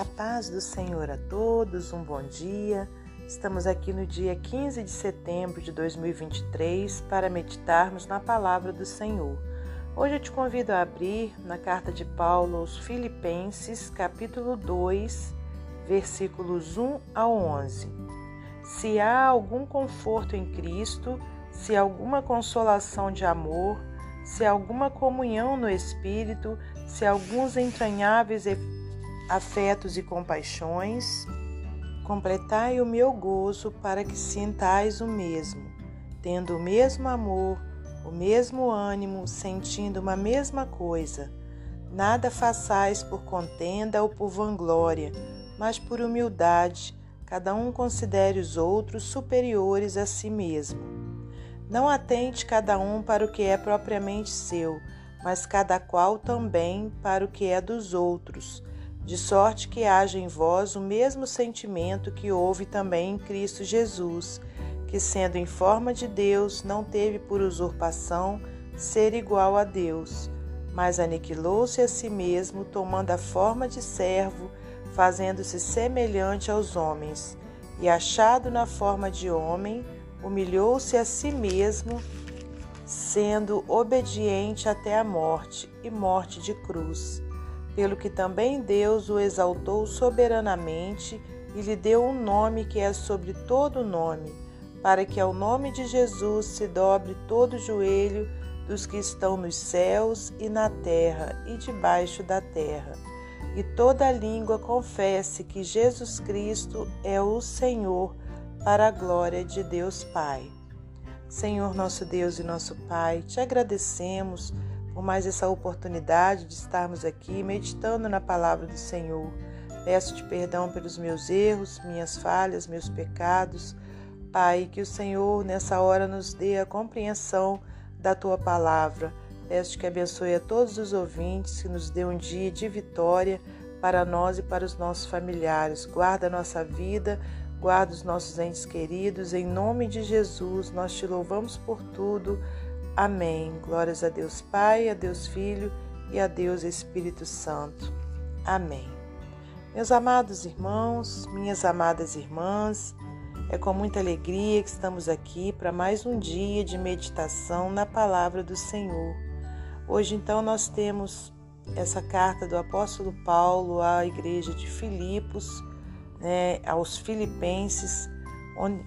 A paz do Senhor a todos, um bom dia. Estamos aqui no dia 15 de setembro de 2023 para meditarmos na palavra do Senhor. Hoje eu te convido a abrir na carta de Paulo aos Filipenses, capítulo 2, versículos 1 ao 11. Se há algum conforto em Cristo, se alguma consolação de amor, se alguma comunhão no Espírito, se alguns entranháveis afetos e compaixões, completai o meu gozo para que sintais o mesmo, tendo o mesmo amor, o mesmo ânimo, sentindo uma mesma coisa. Nada façais por contenda ou por vanglória, mas por humildade, cada um considere os outros superiores a si mesmo. Não atente cada um para o que é propriamente seu, mas cada qual também para o que é dos outros de sorte que haja em vós o mesmo sentimento que houve também em Cristo Jesus, que, sendo em forma de Deus, não teve por usurpação ser igual a Deus, mas aniquilou-se a si mesmo, tomando a forma de servo, fazendo-se semelhante aos homens, e achado na forma de homem, humilhou-se a si mesmo, sendo obediente até a morte e morte de cruz pelo que também Deus o exaltou soberanamente e lhe deu um nome que é sobre todo nome, para que ao nome de Jesus se dobre todo o joelho dos que estão nos céus e na terra e debaixo da terra, e toda língua confesse que Jesus Cristo é o Senhor, para a glória de Deus Pai. Senhor nosso Deus e nosso Pai, te agradecemos por mais essa oportunidade de estarmos aqui meditando na palavra do Senhor. Peço-te perdão pelos meus erros, minhas falhas, meus pecados. Pai, que o Senhor nessa hora nos dê a compreensão da tua palavra. Peço-te que abençoe a todos os ouvintes, que nos dê um dia de vitória para nós e para os nossos familiares. Guarda a nossa vida, guarda os nossos entes queridos. Em nome de Jesus, nós te louvamos por tudo. Amém. Glórias a Deus Pai, a Deus Filho e a Deus Espírito Santo. Amém. Meus amados irmãos, minhas amadas irmãs, é com muita alegria que estamos aqui para mais um dia de meditação na palavra do Senhor. Hoje, então, nós temos essa carta do apóstolo Paulo à igreja de Filipos, né, aos Filipenses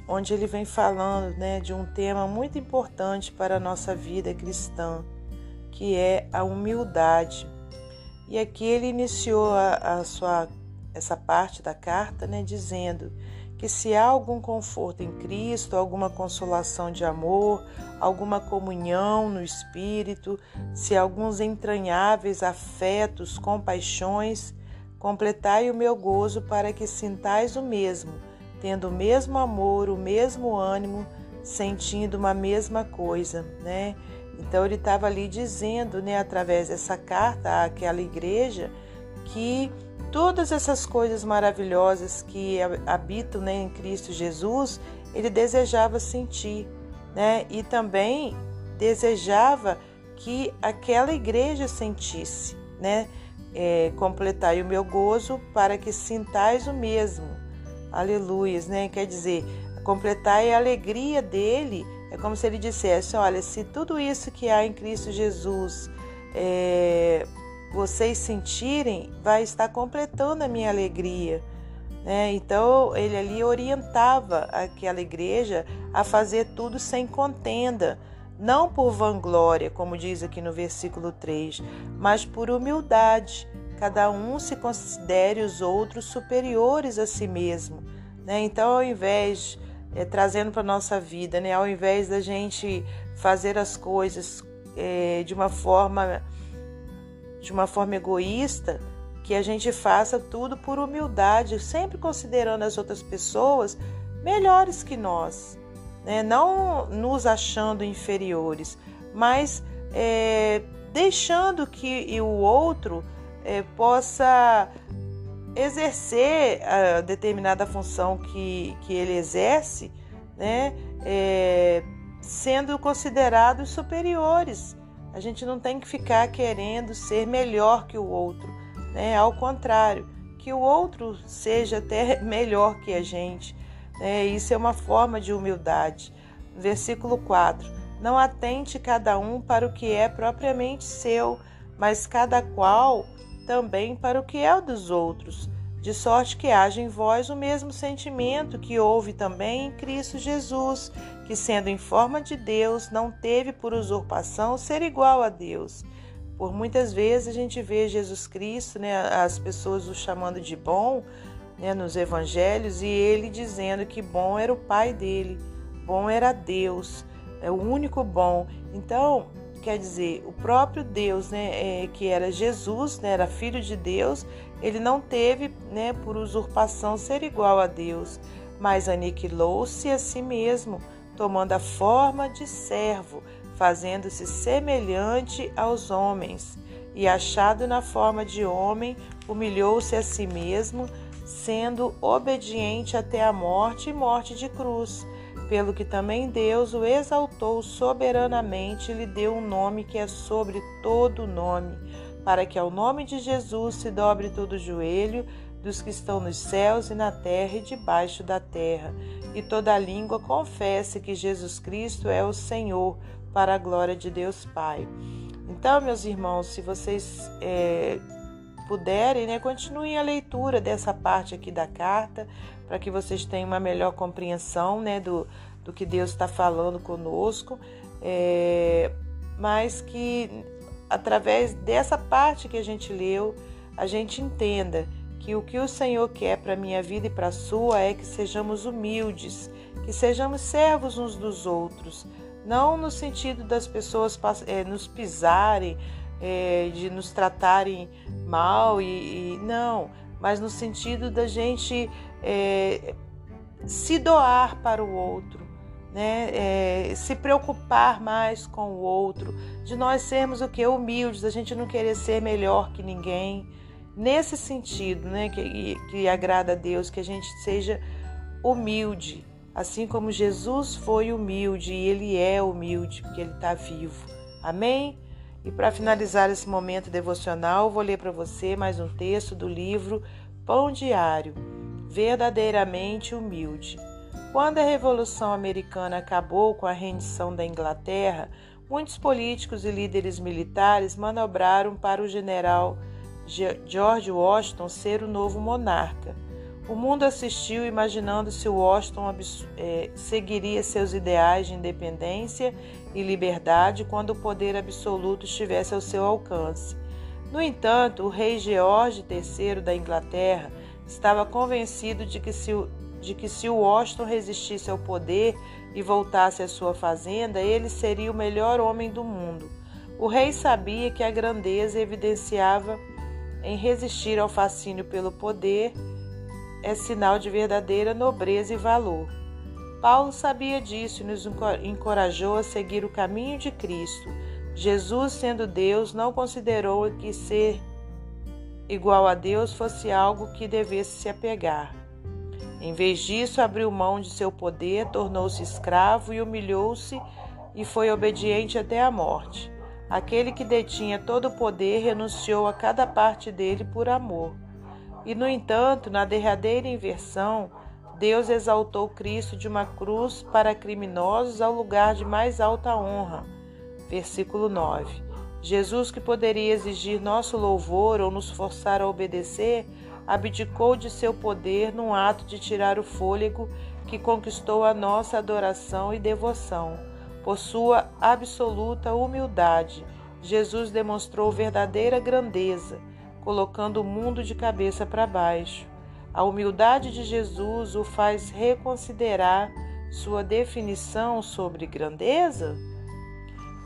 onde ele vem falando né, de um tema muito importante para a nossa vida cristã, que é a humildade. E aqui ele iniciou a, a sua, essa parte da carta né, dizendo que se há algum conforto em Cristo, alguma consolação de amor, alguma comunhão no Espírito, se alguns entranháveis afetos, compaixões, completai o meu gozo para que sintais o mesmo tendo o mesmo amor, o mesmo ânimo, sentindo uma mesma coisa, né? Então ele estava ali dizendo, né, através dessa carta àquela igreja, que todas essas coisas maravilhosas que habitam né, em Cristo Jesus, ele desejava sentir, né? E também desejava que aquela igreja sentisse, né? É, completai o meu gozo para que sintais o mesmo, aleluias, né? Quer dizer, completar a alegria dele. É como se ele dissesse: olha, se tudo isso que há em Cristo Jesus é, vocês sentirem, vai estar completando a minha alegria. Né? Então ele ali orientava aquela igreja a fazer tudo sem contenda, não por vanglória, como diz aqui no versículo 3, mas por humildade cada um se considere os outros superiores a si mesmo. Né? Então, ao invés, é, trazendo para a nossa vida, né? ao invés da gente fazer as coisas é, de uma forma de uma forma egoísta, que a gente faça tudo por humildade, sempre considerando as outras pessoas melhores que nós, né? não nos achando inferiores, mas é, deixando que o outro é, possa exercer a determinada função que, que ele exerce, né, é, sendo considerados superiores. A gente não tem que ficar querendo ser melhor que o outro, né? ao contrário, que o outro seja até melhor que a gente. É, isso é uma forma de humildade. Versículo 4: Não atente cada um para o que é propriamente seu, mas cada qual também para o que é o dos outros, de sorte que haja em vós o mesmo sentimento que houve também em Cristo Jesus, que, sendo em forma de Deus, não teve por usurpação ser igual a Deus por muitas vezes a gente vê Jesus Cristo, né, as pessoas o chamando de bom né, nos evangelhos e ele dizendo que bom era o Pai dele, bom era Deus, é o único bom. Então, quer dizer, o próprio Deus, né, é, que era Jesus, né, era filho de Deus, ele não teve, né, por usurpação ser igual a Deus, mas aniquilou-se a si mesmo, tomando a forma de servo fazendo-se semelhante aos homens, e achado na forma de homem, humilhou-se a si mesmo, sendo obediente até a morte e morte de cruz. Pelo que também Deus o exaltou soberanamente e lhe deu um nome que é sobre todo nome, para que ao nome de Jesus se dobre todo o joelho dos que estão nos céus e na terra e debaixo da terra, e toda língua confesse que Jesus Cristo é o Senhor, para a glória de Deus Pai. Então, meus irmãos, se vocês é, puderem, né, continuem a leitura dessa parte aqui da carta, para que vocês tenham uma melhor compreensão né, do, do que Deus está falando conosco, é, mas que através dessa parte que a gente leu, a gente entenda que o que o Senhor quer para a minha vida e para a sua é que sejamos humildes, que sejamos servos uns dos outros, não no sentido das pessoas é, nos pisarem, é, de nos tratarem mal, e, e, não, mas no sentido da gente é, se doar para o outro, né? É, se preocupar mais com o outro, de nós sermos o que? Humildes, a gente não querer ser melhor que ninguém. Nesse sentido, né, que, que agrada a Deus, que a gente seja humilde, assim como Jesus foi humilde e ele é humilde, porque ele está vivo. Amém? E para finalizar esse momento devocional, vou ler para você mais um texto do livro Pão Diário, verdadeiramente humilde. Quando a Revolução Americana acabou com a rendição da Inglaterra, muitos políticos e líderes militares manobraram para o general George Washington ser o novo monarca. O mundo assistiu imaginando se Washington é, seguiria seus ideais de independência e liberdade quando o poder absoluto estivesse ao seu alcance. No entanto, o rei George III da Inglaterra estava convencido de que se, de que se Washington resistisse ao poder e voltasse à sua fazenda, ele seria o melhor homem do mundo. O rei sabia que a grandeza evidenciava em resistir ao fascínio pelo poder é sinal de verdadeira nobreza e valor. Paulo sabia disso e nos encorajou a seguir o caminho de Cristo. Jesus, sendo Deus, não considerou que ser igual a Deus fosse algo que devesse se apegar. Em vez disso, abriu mão de seu poder, tornou-se escravo e humilhou-se e foi obediente até a morte. Aquele que detinha todo o poder renunciou a cada parte dele por amor. E, no entanto, na derradeira inversão, Deus exaltou Cristo de uma cruz para criminosos ao lugar de mais alta honra. Versículo 9. Jesus, que poderia exigir nosso louvor ou nos forçar a obedecer, abdicou de seu poder num ato de tirar o fôlego que conquistou a nossa adoração e devoção. Por sua absoluta humildade, Jesus demonstrou verdadeira grandeza colocando o mundo de cabeça para baixo. A humildade de Jesus o faz reconsiderar sua definição sobre grandeza?